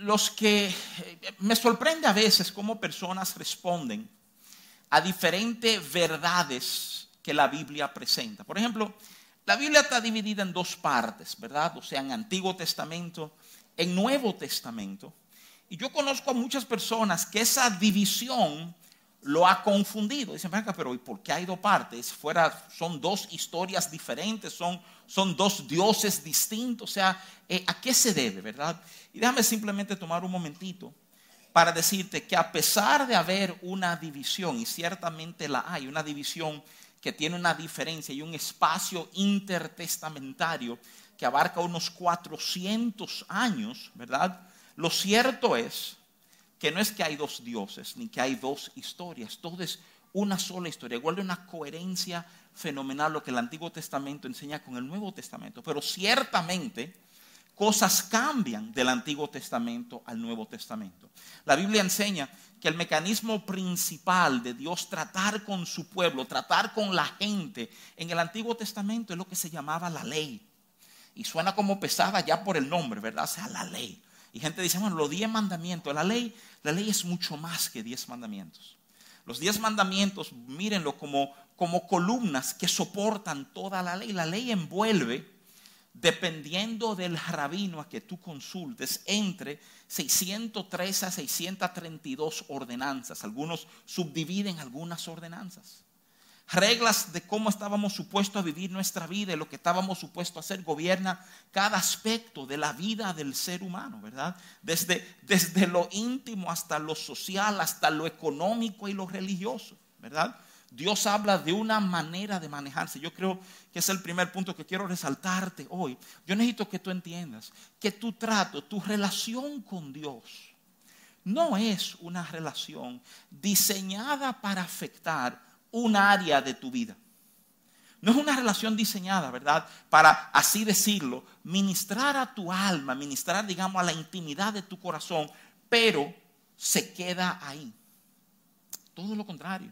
los que eh, me sorprende a veces cómo personas responden a diferentes verdades que la Biblia presenta. Por ejemplo, la Biblia está dividida en dos partes, ¿verdad? O sea, en Antiguo Testamento, en Nuevo Testamento. Y yo conozco a muchas personas que esa división lo ha confundido. Dicen, pero ¿y por qué hay dos partes? Fuera, son dos historias diferentes, son, son dos dioses distintos. O sea, eh, ¿a qué se debe, verdad? Y déjame simplemente tomar un momentito para decirte que a pesar de haber una división, y ciertamente la hay, una división que tiene una diferencia y un espacio intertestamentario que abarca unos 400 años, ¿verdad? Lo cierto es que no es que hay dos dioses, ni que hay dos historias, todo es una sola historia. Guarda una coherencia fenomenal lo que el Antiguo Testamento enseña con el Nuevo Testamento, pero ciertamente cosas cambian del Antiguo Testamento al Nuevo Testamento. La Biblia enseña que el mecanismo principal de Dios tratar con su pueblo, tratar con la gente en el Antiguo Testamento es lo que se llamaba la ley. Y suena como pesada ya por el nombre, ¿verdad? O sea, la ley. Y gente dice, bueno, los diez mandamientos, la ley, la ley es mucho más que diez mandamientos. Los diez mandamientos, mírenlo como, como columnas que soportan toda la ley. La ley envuelve dependiendo del rabino a que tú consultes, entre 603 a 632 ordenanzas. Algunos subdividen algunas ordenanzas. Reglas de cómo estábamos supuestos a vivir nuestra vida y lo que estábamos supuestos a hacer gobierna cada aspecto de la vida del ser humano, ¿verdad? Desde, desde lo íntimo hasta lo social, hasta lo económico y lo religioso, ¿verdad? Dios habla de una manera de manejarse. Yo creo que es el primer punto que quiero resaltarte hoy. Yo necesito que tú entiendas que tu trato, tu relación con Dios, no es una relación diseñada para afectar un área de tu vida. No es una relación diseñada, ¿verdad? Para, así decirlo, ministrar a tu alma, ministrar, digamos, a la intimidad de tu corazón, pero se queda ahí. Todo lo contrario.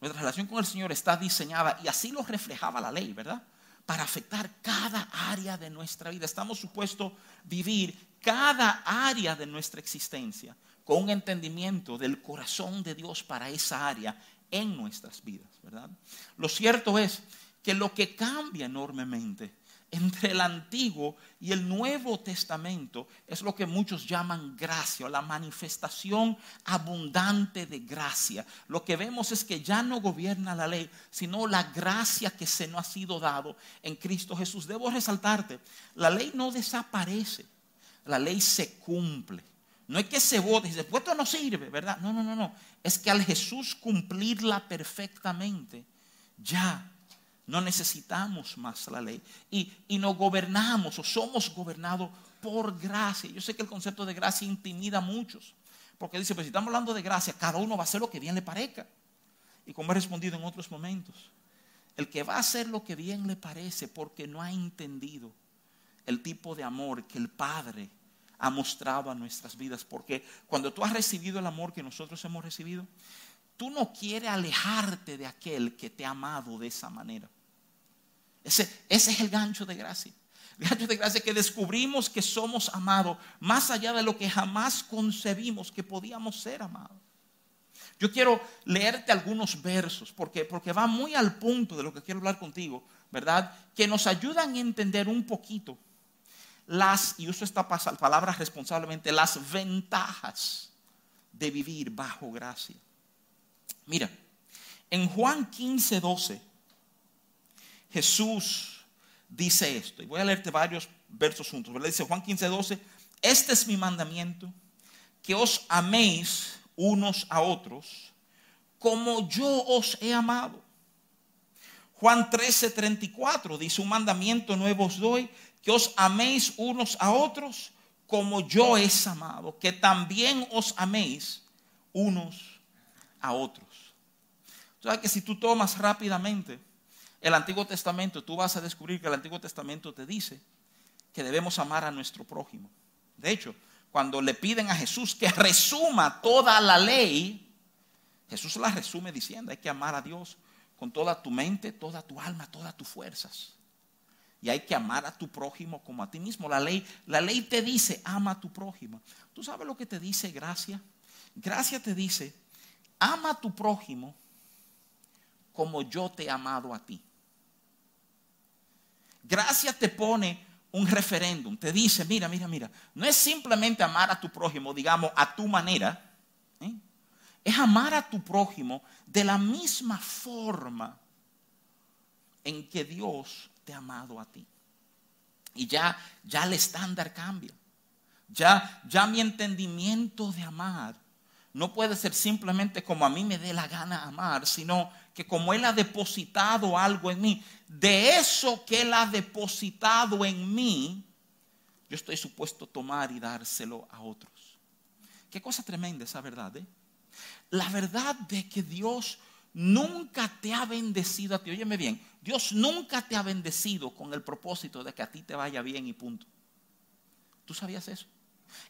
Nuestra relación con el Señor está diseñada y así lo reflejaba la ley, ¿verdad? Para afectar cada área de nuestra vida. Estamos supuestos vivir cada área de nuestra existencia con un entendimiento del corazón de Dios para esa área en nuestras vidas, ¿verdad? Lo cierto es que lo que cambia enormemente entre el Antiguo y el Nuevo Testamento es lo que muchos llaman gracia la manifestación abundante de gracia. Lo que vemos es que ya no gobierna la ley, sino la gracia que se nos ha sido dado en Cristo Jesús. Debo resaltarte, la ley no desaparece, la ley se cumple. No es que se vote y dice, pues esto no sirve, ¿verdad? No, no, no, no. Es que al Jesús cumplirla perfectamente, ya no necesitamos más la ley. Y, y nos gobernamos o somos gobernados por gracia. Yo sé que el concepto de gracia intimida a muchos. Porque dice, pues si estamos hablando de gracia, cada uno va a hacer lo que bien le parezca. Y como he respondido en otros momentos, el que va a hacer lo que bien le parece porque no ha entendido el tipo de amor que el Padre ha mostrado a nuestras vidas. Porque cuando tú has recibido el amor que nosotros hemos recibido, tú no quieres alejarte de aquel que te ha amado de esa manera. Ese, es el gancho de gracia. El gancho de gracia que descubrimos que somos amados más allá de lo que jamás concebimos que podíamos ser amados. Yo quiero leerte algunos versos porque, porque va muy al punto de lo que quiero hablar contigo, ¿verdad? Que nos ayudan a entender un poquito las, y uso esta palabra responsablemente, las ventajas de vivir bajo gracia. Mira, en Juan 15, 12, Jesús dice esto. Y voy a leerte varios versos juntos. Dice Juan 15, 12, este es mi mandamiento, que os améis unos a otros como yo os he amado. Juan 13, 34 dice, un mandamiento nuevo os doy, que os améis unos a otros como yo he amado, que también os améis unos a otros. Sea que si tú tomas rápidamente el Antiguo Testamento, tú vas a descubrir que el Antiguo Testamento te dice que debemos amar a nuestro prójimo. De hecho, cuando le piden a Jesús que resuma toda la ley, Jesús la resume diciendo, hay que amar a Dios con toda tu mente, toda tu alma, todas tus fuerzas. Y hay que amar a tu prójimo como a ti mismo. La ley, la ley te dice, ama a tu prójimo. ¿Tú sabes lo que te dice gracia? Gracia te dice, ama a tu prójimo como yo te he amado a ti. Gracia te pone un referéndum, te dice, mira, mira, mira, no es simplemente amar a tu prójimo, digamos, a tu manera, ¿eh? es amar a tu prójimo de la misma forma en que Dios amado a ti. Y ya, ya el estándar cambia. Ya, ya mi entendimiento de amar no puede ser simplemente como a mí me dé la gana amar, sino que como Él ha depositado algo en mí, de eso que Él ha depositado en mí, yo estoy supuesto tomar y dárselo a otros. Qué cosa tremenda esa verdad. ¿eh? La verdad de que Dios nunca te ha bendecido a ti. Óyeme bien, Dios nunca te ha bendecido con el propósito de que a ti te vaya bien y punto. ¿Tú sabías eso?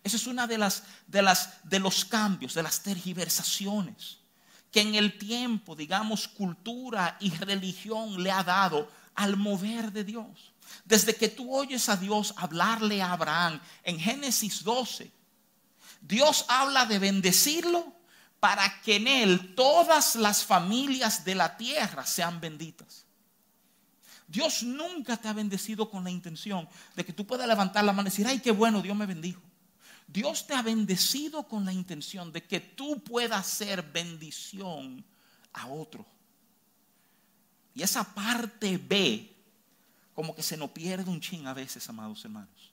Esa es una de las, de las de los cambios, de las tergiversaciones que en el tiempo, digamos, cultura y religión le ha dado al mover de Dios. Desde que tú oyes a Dios hablarle a Abraham en Génesis 12, Dios habla de bendecirlo para que en él todas las familias de la tierra sean benditas. Dios nunca te ha bendecido con la intención de que tú puedas levantar la mano y decir, ay, qué bueno, Dios me bendijo. Dios te ha bendecido con la intención de que tú puedas ser bendición a otro. Y esa parte B, como que se nos pierde un chin a veces, amados hermanos.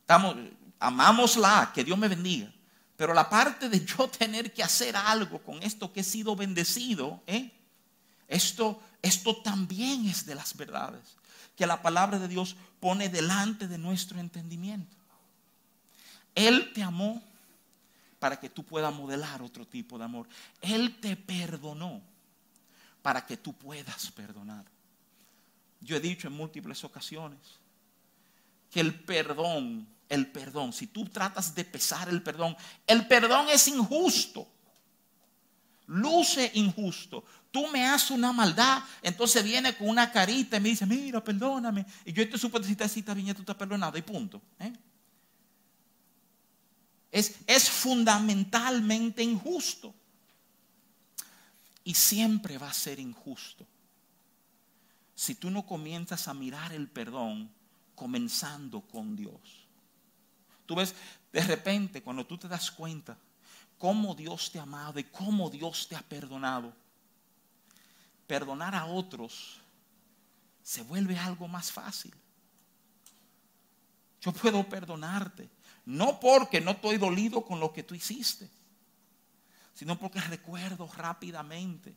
Estamos, amamos la, que Dios me bendiga. Pero la parte de yo tener que hacer algo con esto que he sido bendecido, ¿eh? esto, esto también es de las verdades que la palabra de Dios pone delante de nuestro entendimiento. Él te amó para que tú puedas modelar otro tipo de amor. Él te perdonó para que tú puedas perdonar. Yo he dicho en múltiples ocasiones que el perdón, el perdón, si tú tratas de pesar el perdón, el perdón es injusto. Luce injusto. Tú me haces una maldad, entonces viene con una carita y me dice, mira, perdóname. Y yo te supo decir, si está bien, tú estás perdonado y punto. ¿eh? Es, fundamentalmente injusto. Y siempre va a ser injusto. Si tú no comienzas a mirar el perdón comenzando con Dios. Tú ves, de repente, cuando tú te das cuenta cómo Dios te ha amado y cómo Dios te ha perdonado, perdonar a otros se vuelve algo más fácil. Yo puedo perdonarte no porque no estoy dolido con lo que tú hiciste, sino porque recuerdo rápidamente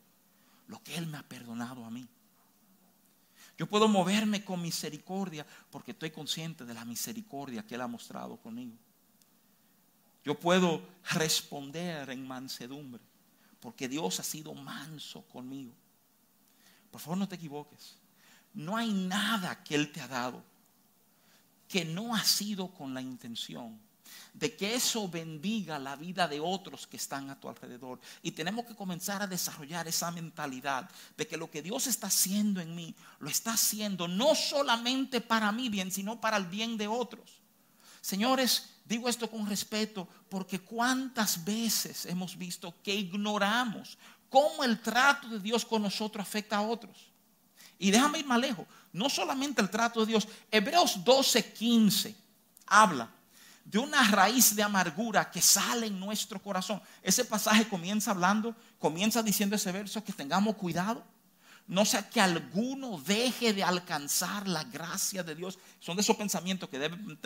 lo que Él me ha perdonado a mí. Yo puedo moverme con misericordia porque estoy consciente de la misericordia que Él ha mostrado conmigo. Yo puedo responder en mansedumbre porque Dios ha sido manso conmigo. Por favor, no te equivoques. No hay nada que Él te ha dado que no ha sido con la intención de que eso bendiga la vida de otros que están a tu alrededor. Y tenemos que comenzar a desarrollar esa mentalidad de que lo que Dios está haciendo en mí, lo está haciendo no solamente para mi bien, sino para el bien de otros. Señores, digo esto con respeto porque cuántas veces hemos visto que ignoramos cómo el trato de Dios con nosotros afecta a otros. Y déjame ir más lejos no solamente el trato de Dios. Hebreos 12:15 habla de una raíz de amargura que sale en nuestro corazón. Ese pasaje comienza hablando, comienza diciendo ese verso que tengamos cuidado. No sea que alguno deje de alcanzar la gracia de Dios. Son de esos pensamientos que deben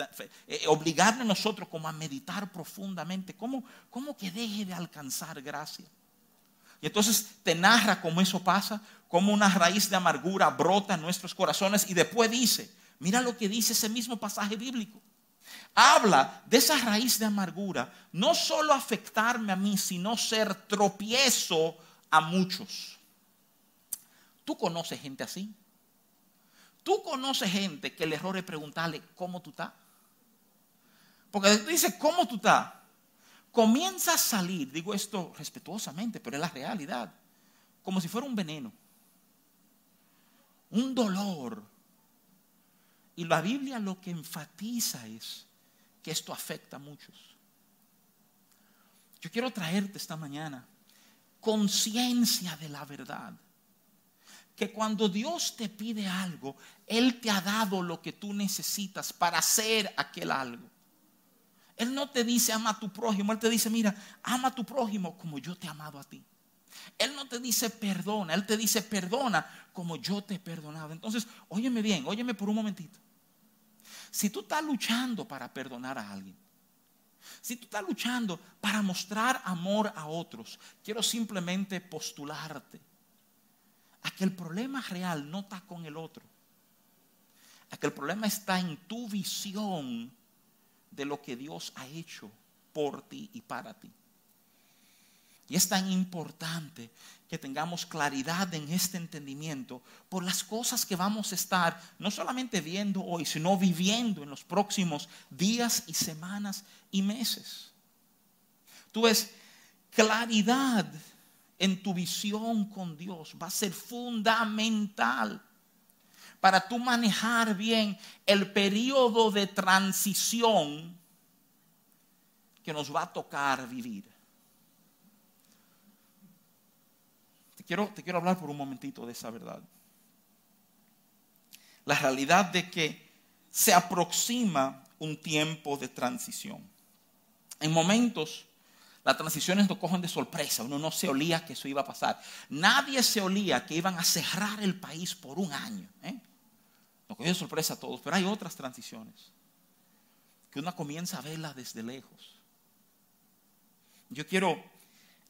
eh, obligarnos nosotros como a meditar profundamente. ¿Cómo, ¿Cómo que deje de alcanzar gracia? Y entonces te narra cómo eso pasa, cómo una raíz de amargura brota en nuestros corazones y después dice, mira lo que dice ese mismo pasaje bíblico. Habla de esa raíz de amargura, no solo afectarme a mí, sino ser tropiezo a muchos. ¿Tú conoces gente así? ¿Tú conoces gente que el error es preguntarle cómo tú estás? Porque tú dices, ¿cómo tú estás? comienza a salir, digo esto respetuosamente, pero es la realidad, como si fuera un veneno, un dolor Y la Biblia lo que enfatiza es que esto afecta a muchos. Yo quiero traerte esta mañana conciencia de la verdad. Que cuando Dios te pide algo, Él te ha dado lo que tú necesitas para hacer aquel algo. Él no te dice ama a tu prójimo, Él te dice, mira, ama a tu prójimo como yo te he amado a ti. Él no te dice perdona, Él te dice perdona como yo te he perdonado. Entonces, óyeme bien, óyeme por un momentito. Si tú estás luchando para perdonar a alguien, si tú estás luchando para mostrar amor a otros, quiero simplemente postularte a que el problema real no está con el otro, a que el problema está en tu visión de lo que Dios ha hecho por ti y para ti. Y es tan importante que tengamos claridad en este entendimiento por las cosas que vamos a estar no solamente viendo hoy, sino viviendo en los próximos días y semanas y meses. Tú ves, claridad en tu visión con Dios va a ser fundamental para tú manejar bien el periodo de transición que nos va a tocar vivir. Te quiero, te quiero hablar por un momentito de esa verdad. La realidad de que se aproxima un tiempo de transición. En momentos las transiciones nos cogen de sorpresa. Uno no se olía que eso iba a pasar. Nadie se olía que iban a cerrar el país por un año. ¿eh? Nos cogió de sorpresa a todos. Pero hay otras transiciones que uno comienza a verlas desde lejos. Yo quiero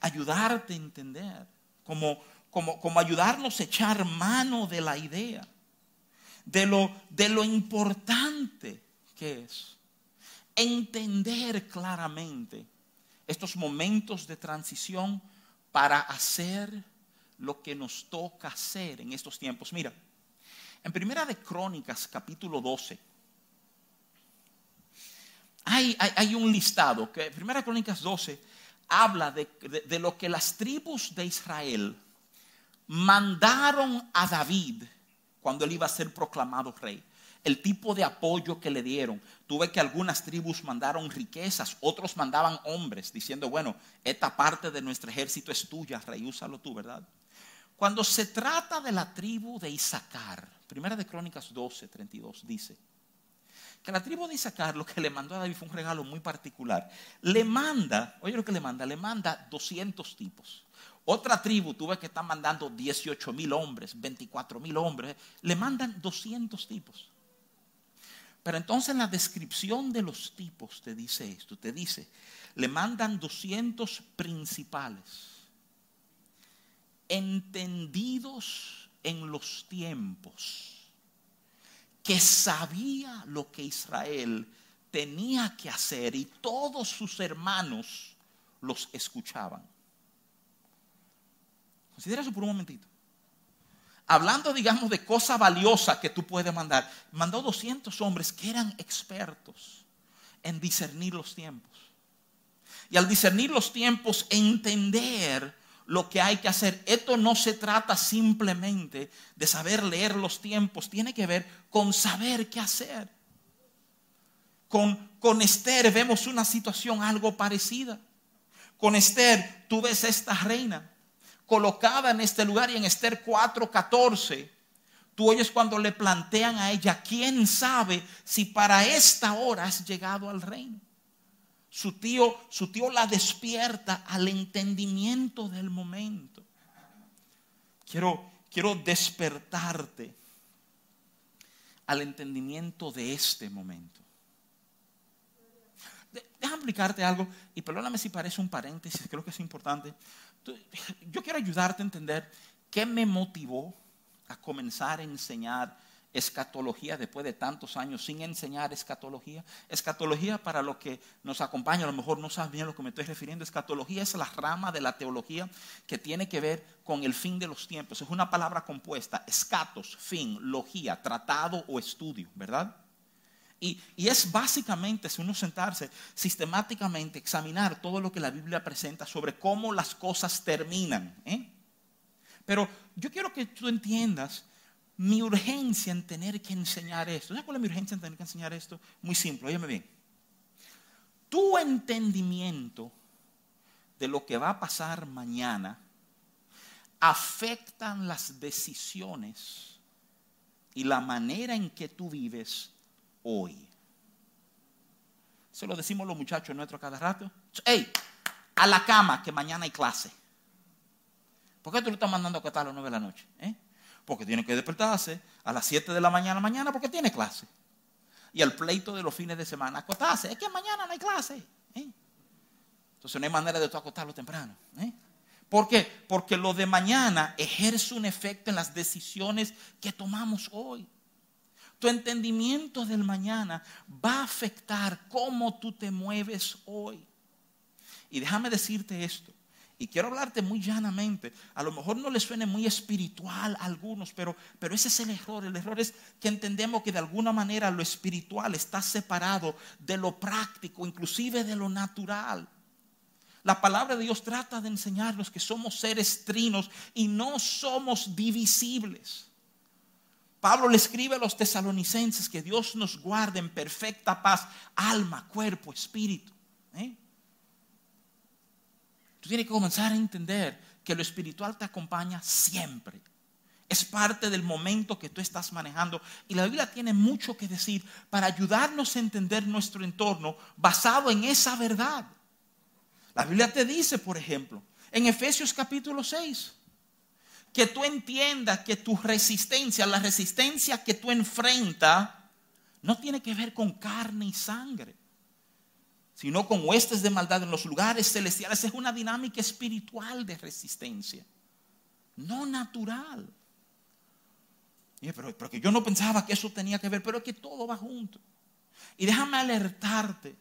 ayudarte a entender como, como, como ayudarnos a echar mano de la idea, de lo, de lo importante que es entender claramente estos momentos de transición para hacer lo que nos toca hacer en estos tiempos. Mira, en Primera de Crónicas, capítulo 12, hay, hay, un listado que Primera de Crónicas 12 habla de, de, lo que las tribus de Israel mandaron a David cuando él iba a ser proclamado rey. El tipo de apoyo que le dieron. Tuve que algunas tribus mandaron riquezas, otros mandaban hombres, diciendo, bueno, esta parte de nuestro ejército es tuya, rey, úsalo tú, ¿verdad? Cuando se trata de la tribu de Isaacar, primera de Crónicas 12, 32, dice, que la tribu de Isaacar lo que le mandó a David fue un regalo muy particular. Le manda, oye lo que le manda, le manda 200 tipos. Otra tribu tuve que estar mandando 18 mil hombres, 24 mil hombres, le mandan 200 tipos. Pero entonces en la descripción de los tipos te dice esto, te dice, le mandan 200 principales, entendidos en los tiempos que sabía lo que Israel tenía que hacer y todos sus hermanos los escuchaban. Considera eso por un momentito. Hablando, digamos, de cosa valiosa que tú puedes mandar, mandó 200 hombres que eran expertos en discernir los tiempos. Y al discernir los tiempos, entender lo que hay que hacer. Esto no se trata simplemente de saber leer los tiempos, tiene que ver con saber qué hacer. Con, con Esther vemos una situación algo parecida. Con Esther tú ves esta reina colocada en este lugar y en Esther 4:14. Tú oyes cuando le plantean a ella, ¿quién sabe si para esta hora has llegado al reino? Su tío, su tío la despierta al entendimiento del momento. Quiero, quiero despertarte al entendimiento de este momento. Déjame explicarte algo y perdóname si parece un paréntesis, creo que es importante. Yo quiero ayudarte a entender qué me motivó a comenzar a enseñar escatología después de tantos años sin enseñar escatología. Escatología para lo que nos acompaña, a lo mejor no sabes bien a lo que me estoy refiriendo. Escatología es la rama de la teología que tiene que ver con el fin de los tiempos. Es una palabra compuesta, escatos, fin, logía, tratado o estudio, ¿verdad? Y, y, es básicamente, si uno sentarse sistemáticamente, examinar todo lo que la Biblia presenta sobre cómo las cosas terminan. ¿eh? Pero yo quiero que tú entiendas mi urgencia en tener que enseñar esto? ¿Sabes cuál es mi urgencia en tener que enseñar esto? Muy simple, óyeme bien. Tu entendimiento de lo que va a pasar mañana afectan las decisiones y la manera en que tú vives hoy. Se lo decimos los muchachos nuestros cada rato. ¡Ey! A la cama, que mañana hay clase. ¿Por qué tú lo estás mandando a acostar a las 9 de la noche? ¿Eh? Porque tiene que despertarse a las 7 de la mañana mañana porque tiene clase. Y al pleito de los fines de semana acostarse. Es que mañana no hay clase. ¿eh? Entonces no hay manera de tú acostarlo temprano. ¿eh? ¿Por qué? Porque lo de mañana ejerce un efecto en las decisiones que tomamos hoy. Tu entendimiento del mañana va a afectar cómo tú te mueves hoy. Y déjame decirte esto. Y quiero hablarte muy llanamente. A lo mejor no le suene muy espiritual a algunos, pero, pero ese es el error. El error es que entendemos que de alguna manera lo espiritual está separado de lo práctico, inclusive de lo natural. La palabra de Dios trata de enseñarnos que somos seres trinos y no somos divisibles. Pablo le escribe a los tesalonicenses que Dios nos guarde en perfecta paz, alma, cuerpo, espíritu. ¿eh? Tú tienes que comenzar a entender que lo espiritual te acompaña siempre. Es parte del momento que tú estás manejando. Y la Biblia tiene mucho que decir para ayudarnos a entender nuestro entorno basado en esa verdad. La Biblia te dice, por ejemplo, en Efesios capítulo 6, que tú entiendas que tu resistencia, la resistencia que tú enfrentas, no tiene que ver con carne y sangre, sino con huestes de maldad en los lugares celestiales. Es una dinámica espiritual de resistencia, no natural. Pero, pero yo no pensaba que eso tenía que ver, pero es que todo va junto. Y déjame alertarte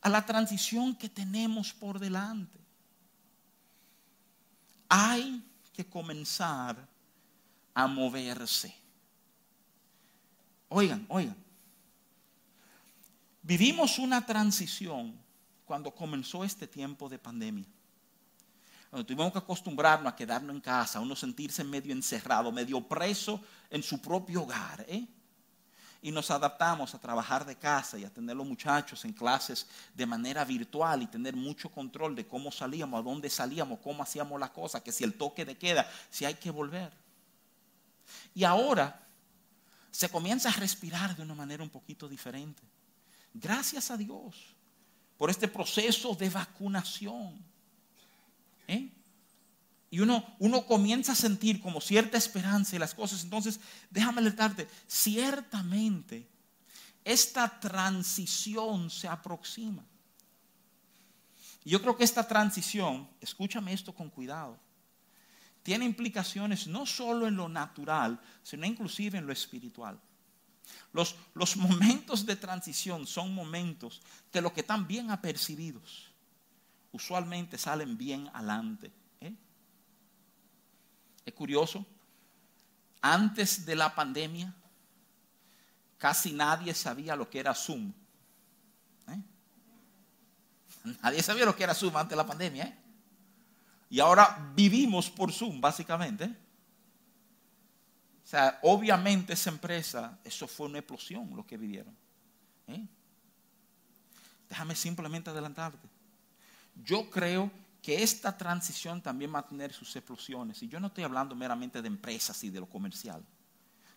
a la transición que tenemos por delante. Hay que comenzar a moverse. Oigan, oigan. Vivimos una transición cuando comenzó este tiempo de pandemia. Cuando tuvimos que acostumbrarnos a quedarnos en casa, a uno sentirse medio encerrado, medio preso en su propio hogar. ¿eh? y nos adaptamos a trabajar de casa y a tener los muchachos en clases de manera virtual y tener mucho control de cómo salíamos, a dónde salíamos, cómo hacíamos las cosas, que si el toque de queda, si hay que volver. Y ahora se comienza a respirar de una manera un poquito diferente. Gracias a Dios por este proceso de vacunación. ¿Eh? Y uno, uno comienza a sentir como cierta esperanza y las cosas. Entonces, déjame alertarte, ciertamente esta transición se aproxima. Yo creo que esta transición, escúchame esto con cuidado, tiene implicaciones no solo en lo natural, sino inclusive en lo espiritual. Los, los momentos de transición son momentos que lo que están bien apercibidos usualmente salen bien adelante. Es curioso, antes de la pandemia, casi nadie sabía lo que era Zoom. ¿eh? Nadie sabía lo que era Zoom antes de la pandemia. ¿eh? Y ahora vivimos por Zoom, básicamente. O sea, obviamente esa empresa, eso fue una explosión lo que vivieron. ¿eh? Déjame simplemente adelantarte. Yo creo que esta transición también va a tener sus explosiones. Y yo no estoy hablando meramente de empresas y de lo comercial.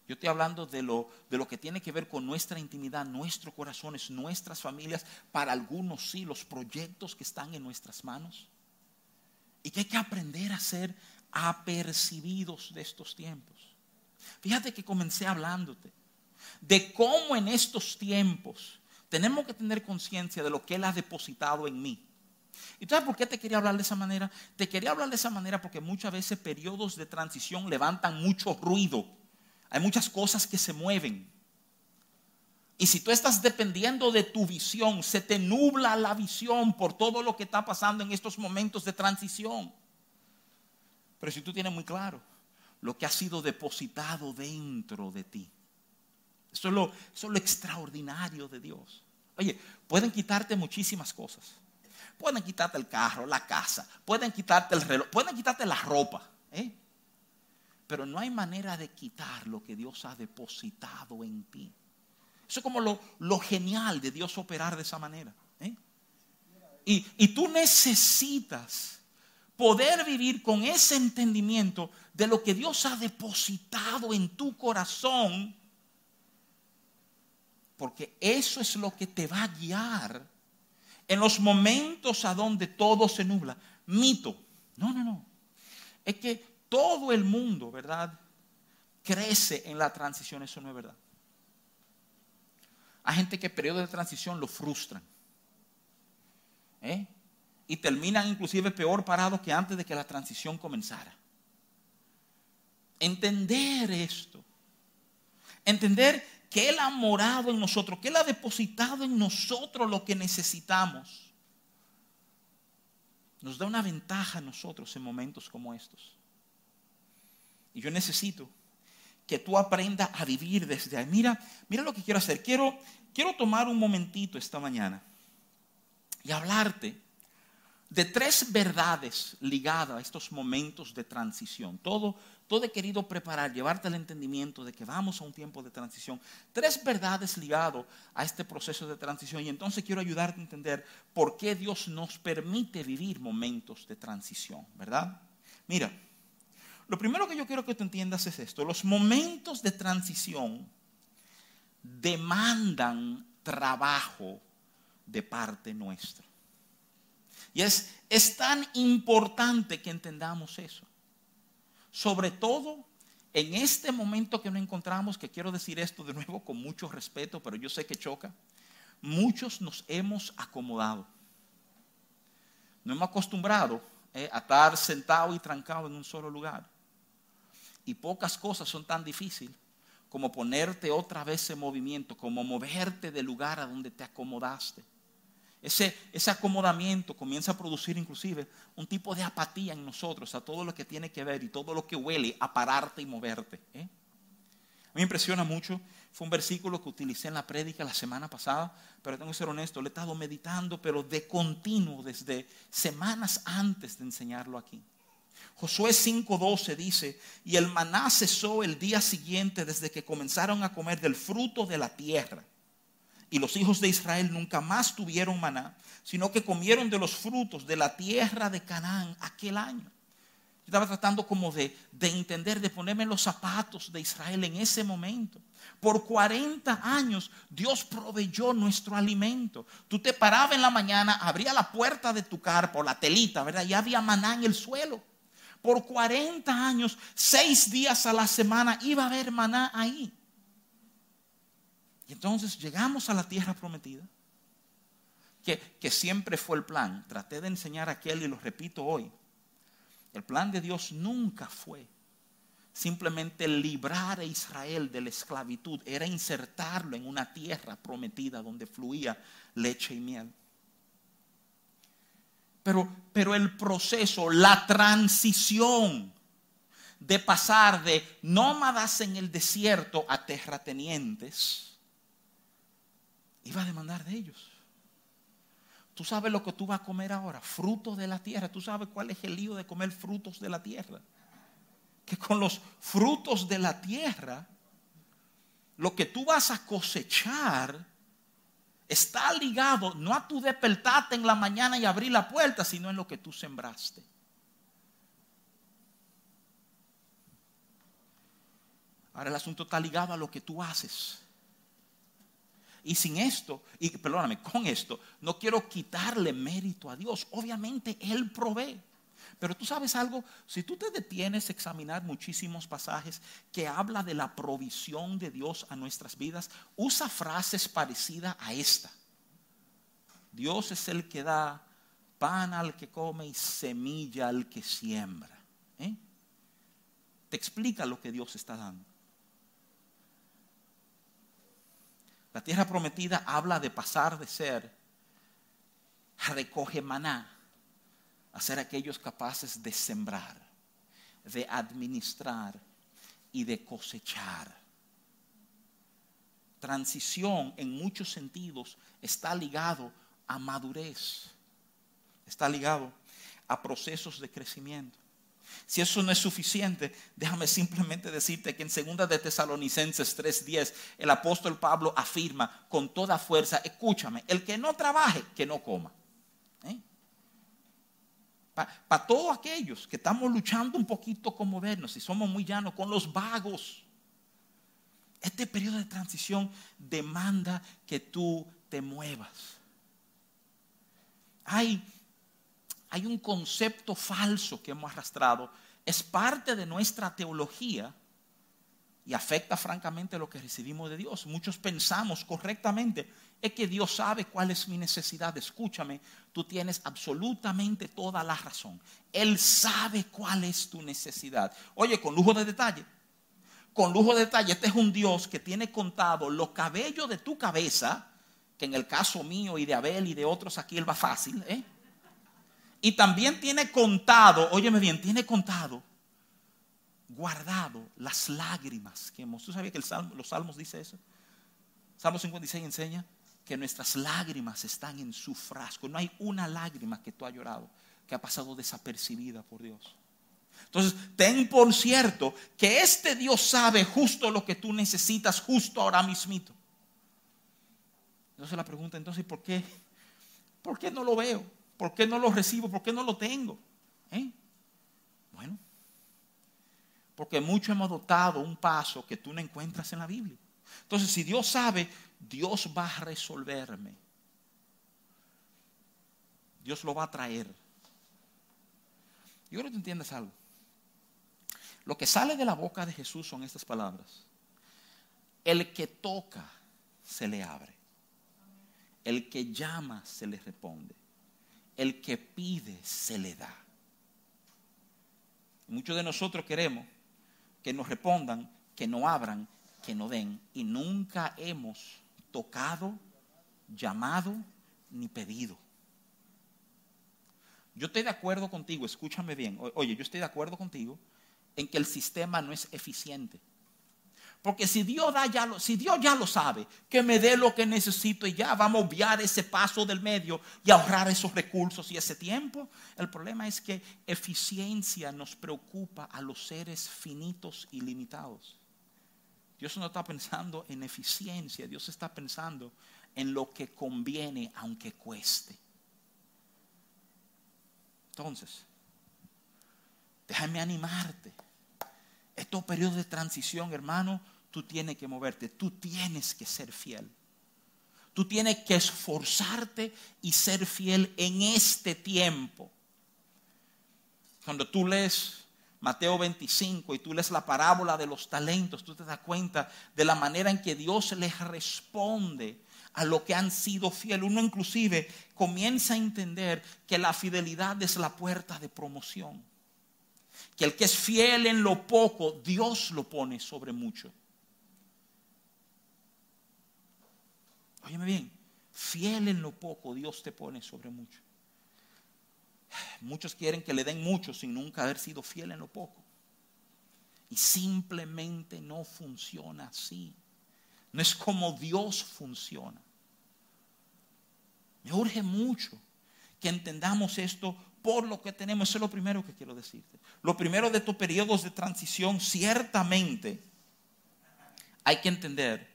Yo estoy hablando de lo, de lo que tiene que ver con nuestra intimidad, nuestros corazones, nuestras familias. Para algunos sí, los proyectos que están en nuestras manos. Y que hay que aprender a ser apercibidos de estos tiempos. Fíjate que comencé hablándote de cómo en estos tiempos tenemos que tener conciencia de lo que Él ha depositado en mí ¿Y tú sabes por qué te quería hablar de esa manera? Te quería hablar de esa manera porque muchas veces periodos de transición levantan mucho ruido. Hay muchas cosas que se mueven. Y si tú estás dependiendo de tu visión, se te nubla la visión por todo lo que está pasando en estos momentos de transición. Pero si tú tienes muy claro lo que ha sido depositado dentro de ti, eso es lo, extraordinario de Dios. Oye, pueden quitarte muchísimas cosas. Pueden quitarte el carro, la casa, pueden quitarte el reloj, pueden quitarte la ropa. ¿eh? pero no hay manera de quitar lo que Dios ha depositado en ti. Eso es como lo, genial de Dios operar de esa manera. ¿eh? Y tú necesitas poder vivir con ese entendimiento de lo que Dios ha depositado en tu corazón, porque eso es lo que te va a guiar en los momentos a donde todo se nubla. Mito. No, no, no. Es que todo el mundo, ¿verdad? Crece en la transición, eso no es verdad. Hay gente que periodo de transición lo frustran. ¿eh? Y terminan inclusive peor parados que antes de que la transición comenzara. Entender esto. Entender que Él ha morado en nosotros, que Él ha depositado en nosotros lo que necesitamos. Nos da una ventaja a nosotros en momentos como estos. Y yo necesito que tú aprendas a vivir desde ahí. Mira, mira lo que quiero hacer. Quiero, quiero tomar un momentito esta mañana y hablarte de tres verdades ligadas a estos momentos de transición. Todo, todo he querido preparar, llevarte al entendimiento de que vamos a un tiempo de transición. Tres verdades ligadas a este proceso de transición. Y entonces quiero ayudarte a entender por qué Dios nos permite vivir momentos de transición, ¿verdad? Mira, lo primero que yo quiero que tú entiendas es esto. Los momentos de transición demandan trabajo de parte nuestra. Y es, es tan importante que entendamos eso. Sobre todo en este momento que nos encontramos, que quiero decir esto de nuevo con mucho respeto, pero yo sé que choca, muchos nos hemos acomodado. No hemos acostumbrado eh, a estar sentado y trancado en un solo lugar. Y pocas cosas son tan difíciles como ponerte otra vez en movimiento, como moverte del lugar a donde te acomodaste. Ese, ese acomodamiento comienza a producir inclusive un tipo de apatía en nosotros a todo lo que tiene que ver y todo lo que huele a pararte y moverte. ¿eh? A mí me impresiona mucho, fue un versículo que utilicé en la prédica la semana pasada, pero tengo que ser honesto, lo he estado meditando, pero de continuo desde semanas antes de enseñarlo aquí. Josué 5:12 dice, y el maná cesó el día siguiente desde que comenzaron a comer del fruto de la tierra y los hijos de Israel nunca más tuvieron maná, sino que comieron de los frutos de la tierra de Canaán aquel año. Yo estaba tratando como de, de entender, de ponerme los zapatos de Israel en ese momento. Por 40 años Dios proveyó nuestro alimento. Tú te parabas en la mañana, abría la puerta de tu carpa o la telita, ¿verdad? Y había maná en el suelo. Por 40 años, seis días a la semana iba a haber maná ahí. Entonces llegamos a la tierra prometida, que, siempre fue el plan. Traté de enseñar aquel y lo repito hoy. El plan de Dios nunca fue simplemente librar a Israel de la esclavitud, era insertarlo en una tierra prometida donde fluía leche y miel. Pero, pero el proceso, la transición de pasar de nómadas en el desierto a terratenientes, iba a demandar de ellos. Tú sabes lo que tú vas a comer ahora, frutos de la tierra. Tú sabes cuál es el lío de comer frutos de la tierra. Que con los frutos de la tierra, lo que tú vas a cosechar está ligado no a tu despertarte en la mañana y abrir la puerta, sino en lo que tú sembraste. Ahora el asunto está ligado a lo que tú haces. Y sin esto, y perdóname, con esto, no quiero quitarle mérito a Dios. Obviamente Él provee. Pero tú sabes algo, si tú te detienes a examinar muchísimos pasajes que habla de la provisión de Dios a nuestras vidas, usa frases parecidas a esta. Dios es el que da pan al que come y semilla al que siembra. ¿eh? Te explica lo que Dios está dando. La tierra prometida habla de pasar de ser recoge maná a ser aquellos capaces de sembrar, de administrar y de cosechar. Transición en muchos sentidos está ligado a madurez, está ligado a procesos de crecimiento. Si eso no es suficiente, déjame simplemente decirte que en 2 de Tesalonicenses 3:10 el apóstol Pablo afirma con toda fuerza, escúchame, el que no trabaje, que no coma. ¿Eh? Para todos aquellos que estamos luchando un poquito con modernos y somos muy llanos con los vagos, este periodo de transición demanda que tú te muevas. Hay hay un concepto falso que hemos arrastrado, es parte de nuestra teología y afecta francamente lo que recibimos de Dios. Muchos pensamos correctamente, es que Dios sabe cuál es mi necesidad. Escúchame, tú tienes absolutamente toda la razón. Él sabe cuál es tu necesidad. Oye, con lujo de detalle, con lujo de detalle, este es un Dios que tiene contado los cabellos de tu cabeza, que en el caso mío y de Abel y de otros aquí él va fácil, ¿eh? Y también tiene contado, óyeme bien, tiene contado, guardado las lágrimas que hemos. ¿Tú sabías que los salmos dice eso? Salmo 56 enseña que nuestras lágrimas están en su frasco. No hay una lágrima que tú has llorado que ha pasado desapercibida por Dios. Entonces, ten por cierto que este Dios sabe justo lo que tú necesitas justo ahora mismito. Entonces la pregunta, entonces, ¿por qué? ¿Por qué no lo veo? ¿Por qué no lo recibo? ¿Por qué no lo tengo? ¿Eh? Bueno, porque muchos hemos adoptado un paso que tú no encuentras en la Biblia. Entonces, si Dios sabe, Dios va a resolverme. Dios lo va a traer. Yo creo que tú entiendes algo. Lo que sale de la boca de Jesús son estas palabras. El que toca, se le abre. El que llama, se le responde el que pide se le da. Muchos de nosotros queremos que nos respondan, que no abran, que no den. Y nunca hemos tocado, llamado ni pedido. Yo estoy de acuerdo contigo, escúchame bien. Oye, yo estoy de acuerdo contigo en que el sistema no es eficiente. Porque si Dios, da ya lo, si Dios ya lo sabe, que me dé lo que necesito y ya vamos a obviar ese paso del medio y ahorrar esos recursos y ese tiempo. El problema es que eficiencia nos preocupa a los seres finitos y limitados. Dios no está pensando en eficiencia, Dios está pensando en lo que conviene aunque cueste. Entonces, déjame animarte. Estos periodos de transición, hermano, tú tienes que moverte, tú tienes que ser fiel. Tú tienes que esforzarte y ser fiel en este tiempo. Cuando tú lees Mateo 25 y tú lees la parábola de los talentos, tú te das cuenta de la manera en que Dios les responde a lo que han sido fieles. Uno inclusive comienza a entender que la fidelidad es la puerta de promoción. Que el que es fiel en lo poco, Dios lo pone sobre mucho. Óyeme bien, fiel en lo poco, Dios te pone sobre mucho. Muchos quieren que le den mucho sin nunca haber sido fiel en lo poco. Y simplemente no funciona así. No es como Dios funciona. Me urge mucho que entendamos esto por lo que tenemos. Eso es lo primero que quiero decirte. Lo primero de estos periodos de transición, ciertamente, hay que entender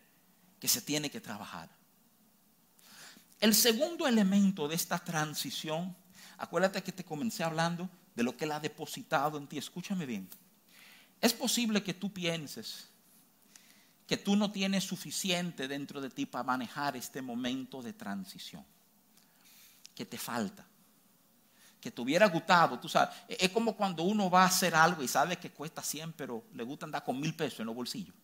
que se tiene que trabajar. El segundo elemento de esta transición, acuérdate que te comencé hablando de lo que Él ha depositado en ti. Escúchame bien. Es posible que tú pienses que tú no tienes suficiente dentro de ti para manejar este momento de transición. Que te falta. Que te hubiera gustado, tú sabes. Es como cuando uno va a hacer algo y sabe que cuesta 100, pero le gusta andar con mil pesos en los bolsillos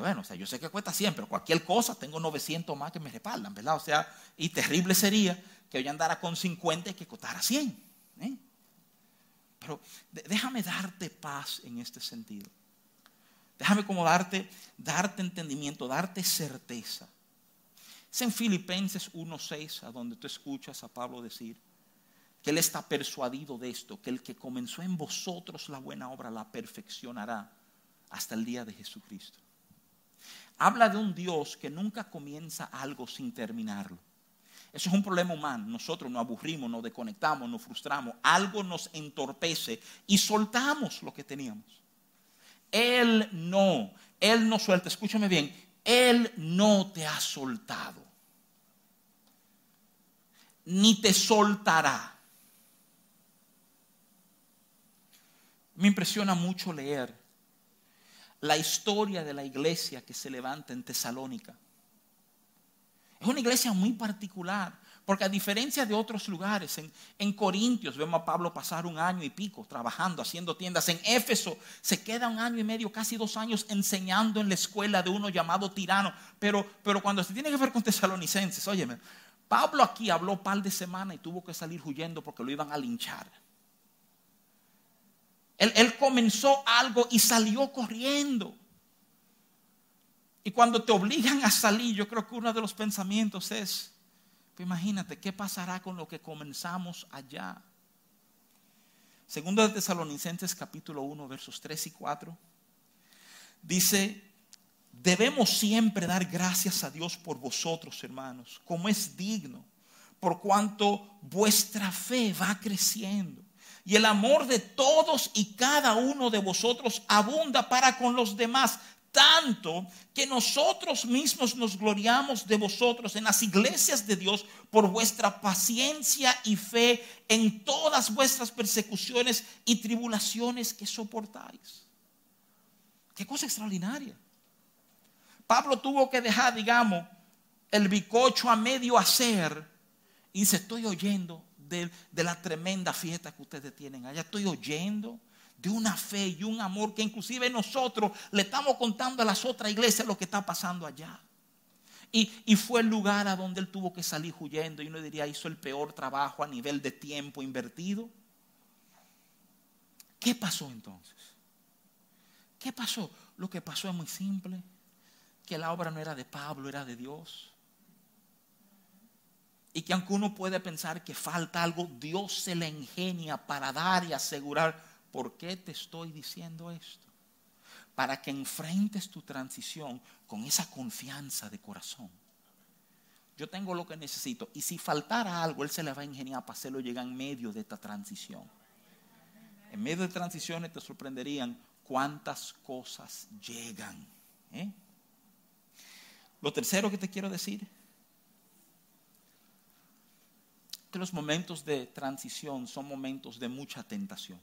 bueno, o sea, yo sé que cuesta 100, pero cualquier cosa tengo 900 más que me respaldan, ¿verdad? O sea, y terrible sería que yo andara con 50 y que costara 100. ¿eh? Pero déjame darte paz en este sentido. Déjame como darte, darte entendimiento, darte certeza. Es en Filipenses 1.6 a donde tú escuchas a Pablo decir que él está persuadido de esto, que el que comenzó en vosotros la buena obra la perfeccionará hasta el día de Jesucristo habla de un Dios que nunca comienza algo sin terminarlo. Eso es un problema humano. Nosotros nos aburrimos, nos desconectamos, nos frustramos. Algo nos entorpece y soltamos lo que teníamos. Él no, Él no suelta. Escúchame bien, Él no te ha soltado. Ni te soltará. Me impresiona mucho leer la historia de la iglesia que se levanta en Tesalónica. Es una iglesia muy particular, porque a diferencia de otros lugares, en, Corintios vemos a Pablo pasar un año y pico trabajando, haciendo tiendas. En Éfeso se queda un año y medio, casi dos años enseñando en la escuela de uno llamado tirano. Pero, pero cuando se tiene que ver con tesalonicenses, óyeme, Pablo aquí habló un par de semanas y tuvo que salir huyendo porque lo iban a linchar. Él, comenzó algo y salió corriendo. Y cuando te obligan a salir, yo creo que uno de los pensamientos es, pues imagínate, ¿qué pasará con lo que comenzamos allá? Segundo de Tesalonicenses capítulo 1, versos 3 y 4, dice, debemos siempre dar gracias a Dios por vosotros, hermanos, como es digno, por cuanto vuestra fe va creciendo y el amor de todos y cada uno de vosotros abunda para con los demás, tanto que nosotros mismos nos gloriamos de vosotros en las iglesias de Dios por vuestra paciencia y fe en todas vuestras persecuciones y tribulaciones que soportáis. Qué cosa extraordinaria. Pablo tuvo que dejar, digamos, el bicocho a medio hacer y se estoy oyendo de, la tremenda fiesta que ustedes tienen allá. Estoy oyendo de una fe y un amor que inclusive nosotros le estamos contando a las otras iglesias lo que está pasando allá. Y, y, fue el lugar a donde él tuvo que salir huyendo y uno diría, hizo el peor trabajo a nivel de tiempo invertido. ¿Qué pasó entonces? ¿Qué pasó? Lo que pasó es muy simple, que la obra no era de Pablo, era de Dios. Y que aunque uno puede pensar que falta algo, Dios se le ingenia para dar y asegurar, ¿por qué te estoy diciendo esto? Para que enfrentes tu transición con esa confianza de corazón. Yo tengo lo que necesito. Y si faltara algo, Él se le va a ingeniar para hacerlo llegar en medio de esta transición. En medio de transiciones te sorprenderían cuántas cosas llegan. ¿eh? Lo tercero que te quiero decir que los momentos de transición son momentos de mucha tentación.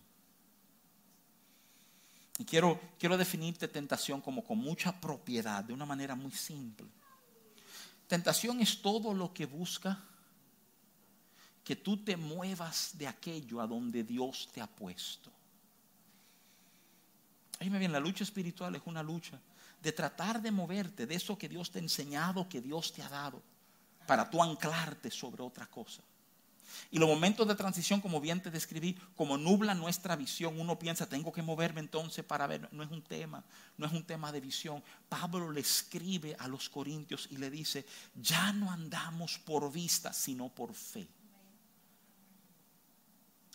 Y quiero, quiero definirte tentación como con mucha propiedad, de una manera muy simple. Tentación es todo lo que busca que tú te muevas de aquello a donde Dios te ha puesto. me bien, la lucha espiritual es una lucha de tratar de moverte de eso que Dios te ha enseñado, que Dios te ha dado, para tú anclarte sobre otra cosa. Y los momentos de transición, como bien te describí, como nubla nuestra visión, uno piensa, tengo que moverme entonces para ver. No es un tema, no es un tema de visión. Pablo le escribe a los corintios y le dice, ya no andamos por vista, sino por fe.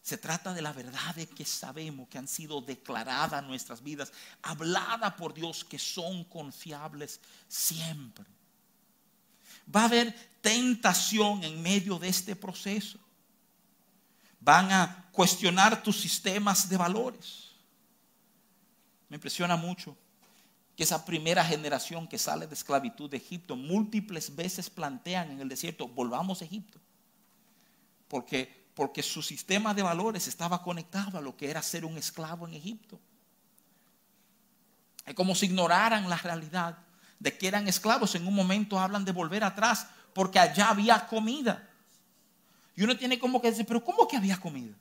Se trata de la verdad de que sabemos que han sido declaradas nuestras vidas, habladas por Dios, que son confiables siempre. Va a haber tentación en medio de este proceso van a cuestionar tus sistemas de valores. Me impresiona mucho que esa primera generación que sale de esclavitud de Egipto múltiples veces plantean en el desierto, volvamos a Egipto. Porque, porque su sistema de valores estaba conectado a lo que era ser un esclavo en Egipto. Es como si ignoraran la realidad de que eran esclavos. En un momento hablan de volver atrás porque allá había comida. Y uno tiene como que decir, pero ¿cómo que había comida?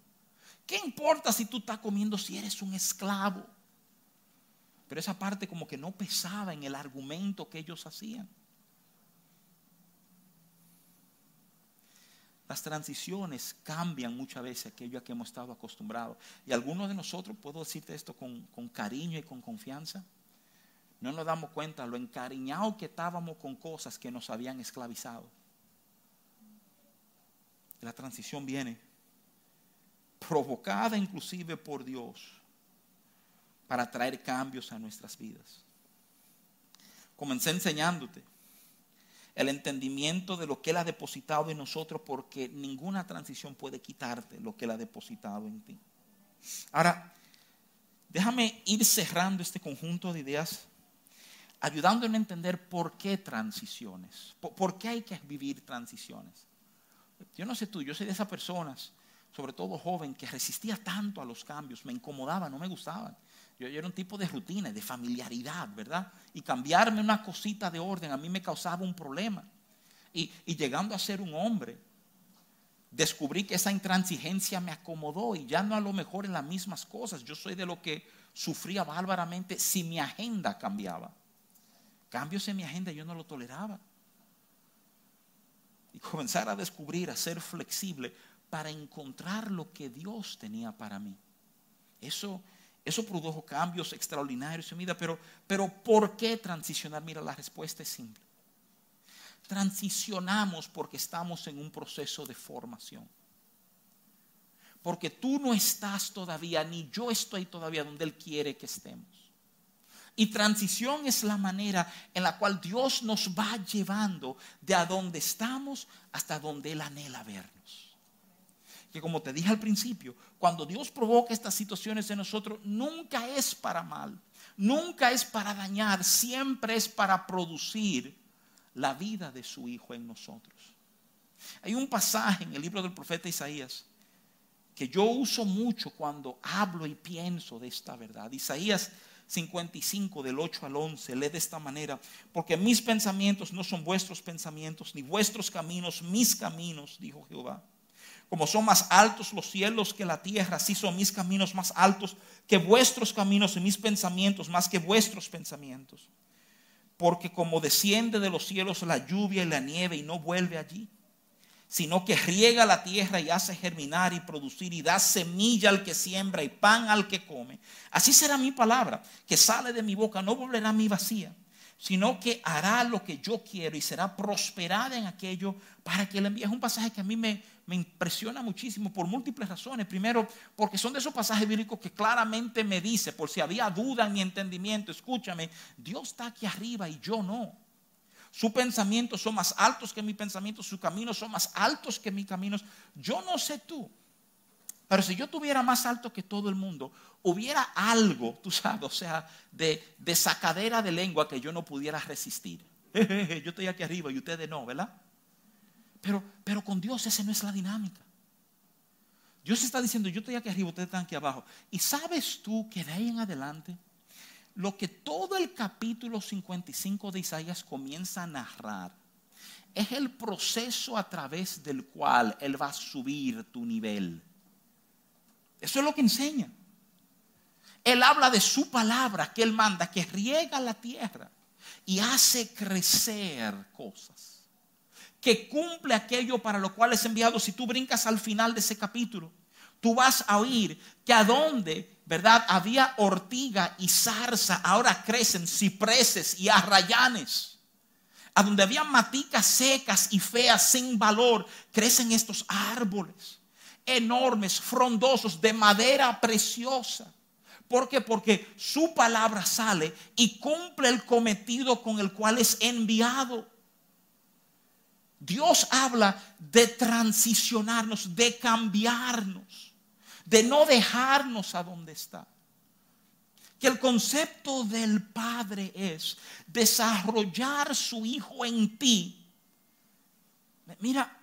¿Qué importa si tú estás comiendo si eres un esclavo? Pero esa parte como que no pesaba en el argumento que ellos hacían. Las transiciones cambian muchas veces aquello a que hemos estado acostumbrados. Y algunos de nosotros, puedo decirte esto con, con cariño y con confianza, no nos damos cuenta lo encariñado que estábamos con cosas que nos habían esclavizado la transición viene provocada inclusive por Dios para traer cambios a nuestras vidas. Comencé enseñándote el entendimiento de lo que Él ha depositado en nosotros, porque ninguna transición puede quitarte lo que Él ha depositado en ti. Ahora, déjame ir cerrando este conjunto de ideas, ayudándome a entender por qué transiciones, por, qué hay que vivir transiciones. Yo no sé tú, yo soy de esas personas, sobre todo joven, que resistía tanto a los cambios, me incomodaba, no me gustaban. Yo, era un tipo de rutina, de familiaridad, ¿verdad? Y cambiarme una cosita de orden a mí me causaba un problema. Y, llegando a ser un hombre, descubrí que esa intransigencia me acomodó y ya no a lo mejor en las mismas cosas. Yo soy de lo que sufría bárbaramente si mi agenda cambiaba. Cambios en mi agenda yo no lo toleraba. Y comenzar a descubrir, a ser flexible para encontrar lo que Dios tenía para mí. Eso, eso produjo cambios extraordinarios en mi vida, pero, pero ¿por qué transicionar? Mira, la respuesta es simple. Transicionamos porque estamos en un proceso de formación. Porque tú no estás todavía, ni yo estoy todavía donde Él quiere que estemos. Y transición es la manera en la cual Dios nos va llevando de a donde estamos hasta donde Él anhela vernos que como te dije al principio, cuando Dios provoca estas situaciones en nosotros, nunca es para mal, nunca es para dañar, siempre es para producir la vida de su Hijo en nosotros. Hay un pasaje en el libro del profeta Isaías que yo uso mucho cuando hablo y pienso de esta verdad. Isaías 55 del 8 al 11 lee de esta manera, porque mis pensamientos no son vuestros pensamientos, ni vuestros caminos mis caminos, dijo Jehová. Como son más altos los cielos que la tierra, así son mis caminos más altos que vuestros caminos y mis pensamientos más que vuestros pensamientos. Porque como desciende de los cielos la lluvia y la nieve y no vuelve allí, sino que riega la tierra y hace germinar y producir y da semilla al que siembra y pan al que come. Así será mi palabra que sale de mi boca, no volverá a mí vacía, sino que hará lo que yo quiero y será prosperada en aquello para que le envíe. Es un pasaje que a mí me, me impresiona muchísimo por múltiples razones. Primero, porque son de esos pasajes bíblicos que claramente me dice, por si había duda en mi entendimiento, escúchame, Dios está aquí arriba y yo no. Sus pensamientos son más altos que mis pensamientos, sus caminos son más altos que mis caminos. Yo no sé tú, pero si yo tuviera más alto que todo el mundo, hubiera algo, tú sabes, o sea, de, de sacadera de lengua que yo no pudiera resistir. Yo estoy aquí arriba y ustedes no, ¿verdad? Pero, con Dios esa no es la dinámica. Dios está diciendo, yo estoy aquí arriba, ustedes están aquí abajo. Y sabes tú que de ahí en adelante, lo que todo el capítulo 55 de Isaías comienza a narrar, es el proceso a través del cual Él va a subir tu nivel. Eso es lo que enseña. Él habla de su palabra que Él manda, que riega la tierra y hace crecer cosas que cumple aquello para lo cual es enviado. Si tú brincas al final de ese capítulo, tú vas a oír que a donde, ¿verdad? Había ortiga y zarza, ahora crecen cipreses y arrayanes. A donde había maticas secas y feas sin valor, crecen estos árboles enormes, frondosos, de madera preciosa. ¿Por qué? Porque su palabra sale y cumple el cometido con el cual es enviado. Dios habla de transicionarnos, de cambiarnos, de no dejarnos a donde está. Que el concepto del Padre es desarrollar su Hijo en ti. Mira,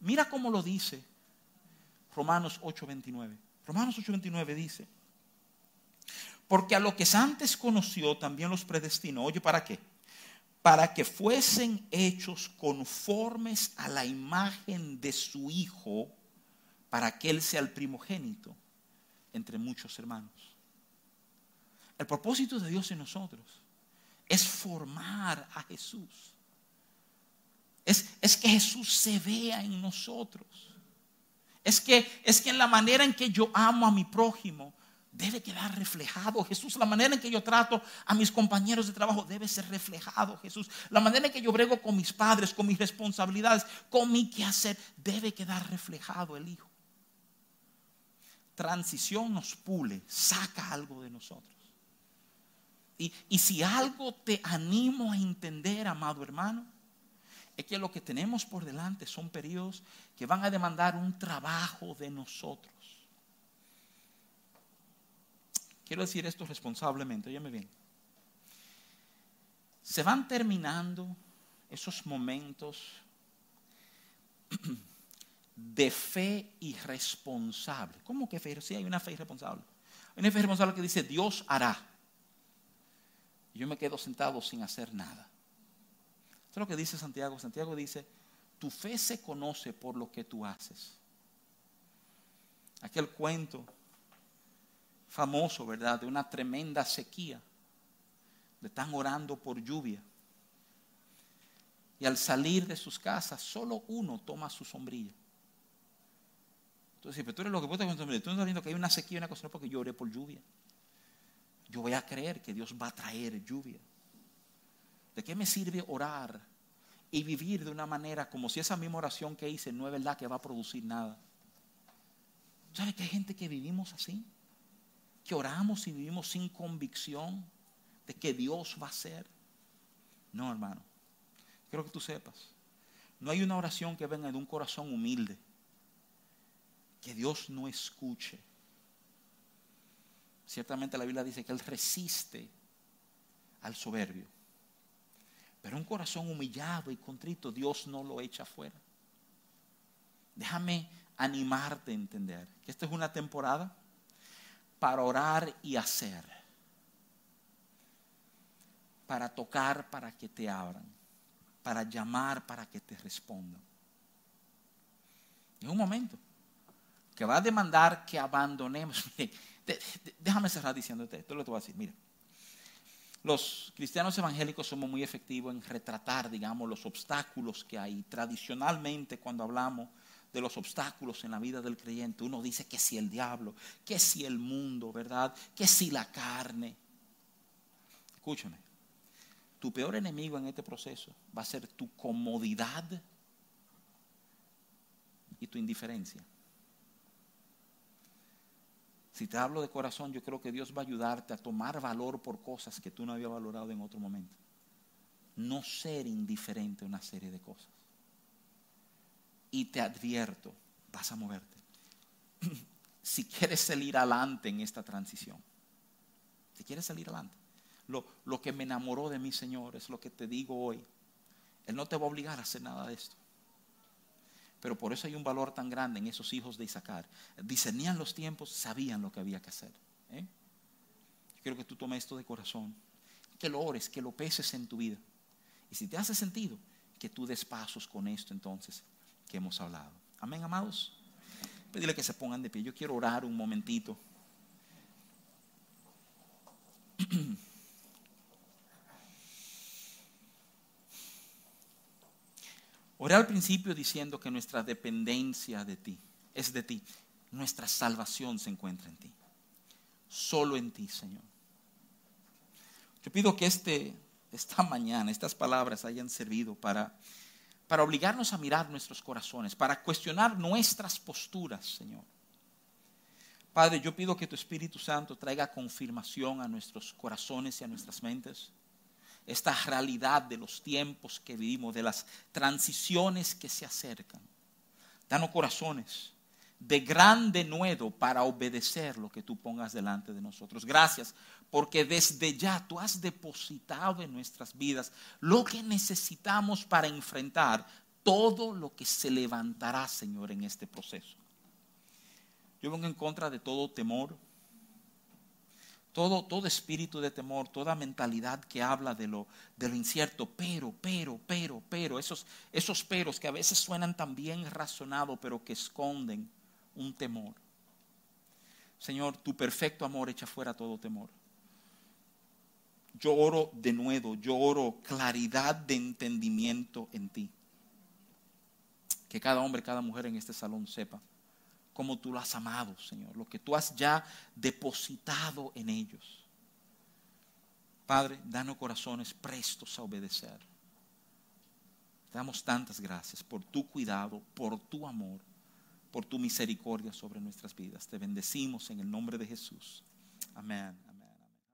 mira cómo lo dice Romanos 8:29. Romanos 8:29 dice, porque a lo que antes conoció también los predestinó. Oye, ¿para qué? para que fuesen hechos conformes a la imagen de su Hijo, para que Él sea el primogénito entre muchos hermanos. El propósito de Dios en nosotros es formar a Jesús. Es, es, que Jesús se vea en nosotros. Es que, es que en la manera en que yo amo a mi prójimo, debe quedar reflejado Jesús. La manera en que yo trato a mis compañeros de trabajo debe ser reflejado Jesús. La manera en que yo brego con mis padres, con mis responsabilidades, con mi quehacer, debe quedar reflejado el Hijo. Transición nos pule, saca algo de nosotros. Y, y si algo te animo a entender, amado hermano, es que lo que tenemos por delante son periodos que van a demandar un trabajo de nosotros. Quiero decir esto responsablemente, óyeme bien. Se van terminando esos momentos de fe irresponsable. ¿Cómo que fe? Sí, hay una fe irresponsable. Hay una fe irresponsable que dice, Dios hará. Y yo me quedo sentado sin hacer nada. Esto es lo que dice Santiago. Santiago dice, tu fe se conoce por lo que tú haces. Aquel cuento famoso, ¿verdad? De una tremenda sequía. Le están orando por lluvia. Y al salir de sus casas, solo uno toma su sombrilla. Pero tú eres lo que puedes con sombrilla. Tú no estás viendo que hay una sequía, una cosa, no porque yo oré por lluvia. Yo voy a creer que Dios va a traer lluvia. ¿De qué me sirve orar y vivir de una manera como si esa misma oración que hice no es verdad que va a producir nada? ¿Sabe que hay gente que vivimos así? Que oramos y vivimos sin convicción de que Dios va a hacer. No, hermano. Quiero que tú sepas. No hay una oración que venga de un corazón humilde que Dios no escuche. Ciertamente la Biblia dice que Él resiste al soberbio. Pero un corazón humillado y contrito, Dios no lo echa fuera. Déjame animarte a entender que esta es una temporada para orar y hacer. Para tocar para que te abran. Para llamar para que te respondan. Es un momento que va a demandar que abandonemos. déjame cerrar diciéndote esto, lo que voy a decir. Mira, los cristianos evangélicos somos muy efectivos en retratar, digamos, los obstáculos que hay. Tradicionalmente, cuando hablamos de los obstáculos en la vida del creyente, uno dice que si el diablo, que si el mundo, ¿verdad? Que si la carne. Escúchame, tu peor enemigo en este proceso va a ser tu comodidad y tu indiferencia. Si te hablo de corazón, yo creo que Dios va a ayudarte a tomar valor por cosas que tú no habías valorado en otro momento. No ser indiferente a una serie de cosas. Y te advierto, vas a moverte. si quieres salir adelante en esta transición, si quieres salir adelante, lo, lo que me enamoró de mi Señor es lo que te digo hoy. Él no te va a obligar a hacer nada de esto. Pero por eso hay un valor tan grande en esos hijos de Isaacar. Discernían los tiempos, sabían lo que había que hacer. ¿eh? Yo quiero que tú tomes esto de corazón, que lo ores, que lo peses en tu vida. Y si te hace sentido, que tú des pasos con esto entonces que hemos hablado. Amén, amados. Pedirle que se pongan de pie. Yo quiero orar un momentito. Oré al principio diciendo que nuestra dependencia de ti es de ti. Nuestra salvación se encuentra en ti. Solo en ti, Señor. Yo pido que este, esta mañana estas palabras hayan servido para, para obligarnos a mirar nuestros corazones, para cuestionar nuestras posturas, Señor. Padre, yo pido que tu Espíritu Santo traiga confirmación a nuestros corazones y a nuestras mentes esta realidad de los tiempos que vivimos, de las transiciones que se acercan. Danos corazones de gran denuedo para obedecer lo que tú pongas delante de nosotros. Gracias, porque desde ya tú has depositado en nuestras vidas lo que necesitamos para enfrentar todo lo que se levantará, Señor, en este proceso. Yo vengo en contra de todo temor, todo, todo espíritu de temor, toda mentalidad que habla de lo, incierto, pero, pero, pero, pero, esos, esos peros que a veces suenan tan bien razonados, pero que esconden un temor. Señor, tu perfecto amor echa fuera todo temor. Yo oro de nuevo, yo oro claridad de entendimiento en ti. Que cada hombre, cada mujer en este salón sepa como tú lo has amado, Señor, lo que tú has ya depositado en ellos. Padre, danos corazones prestos a obedecer. Te damos tantas gracias por tu cuidado, por tu amor, por tu misericordia sobre nuestras vidas. Te bendecimos en el nombre de Jesús. Amén.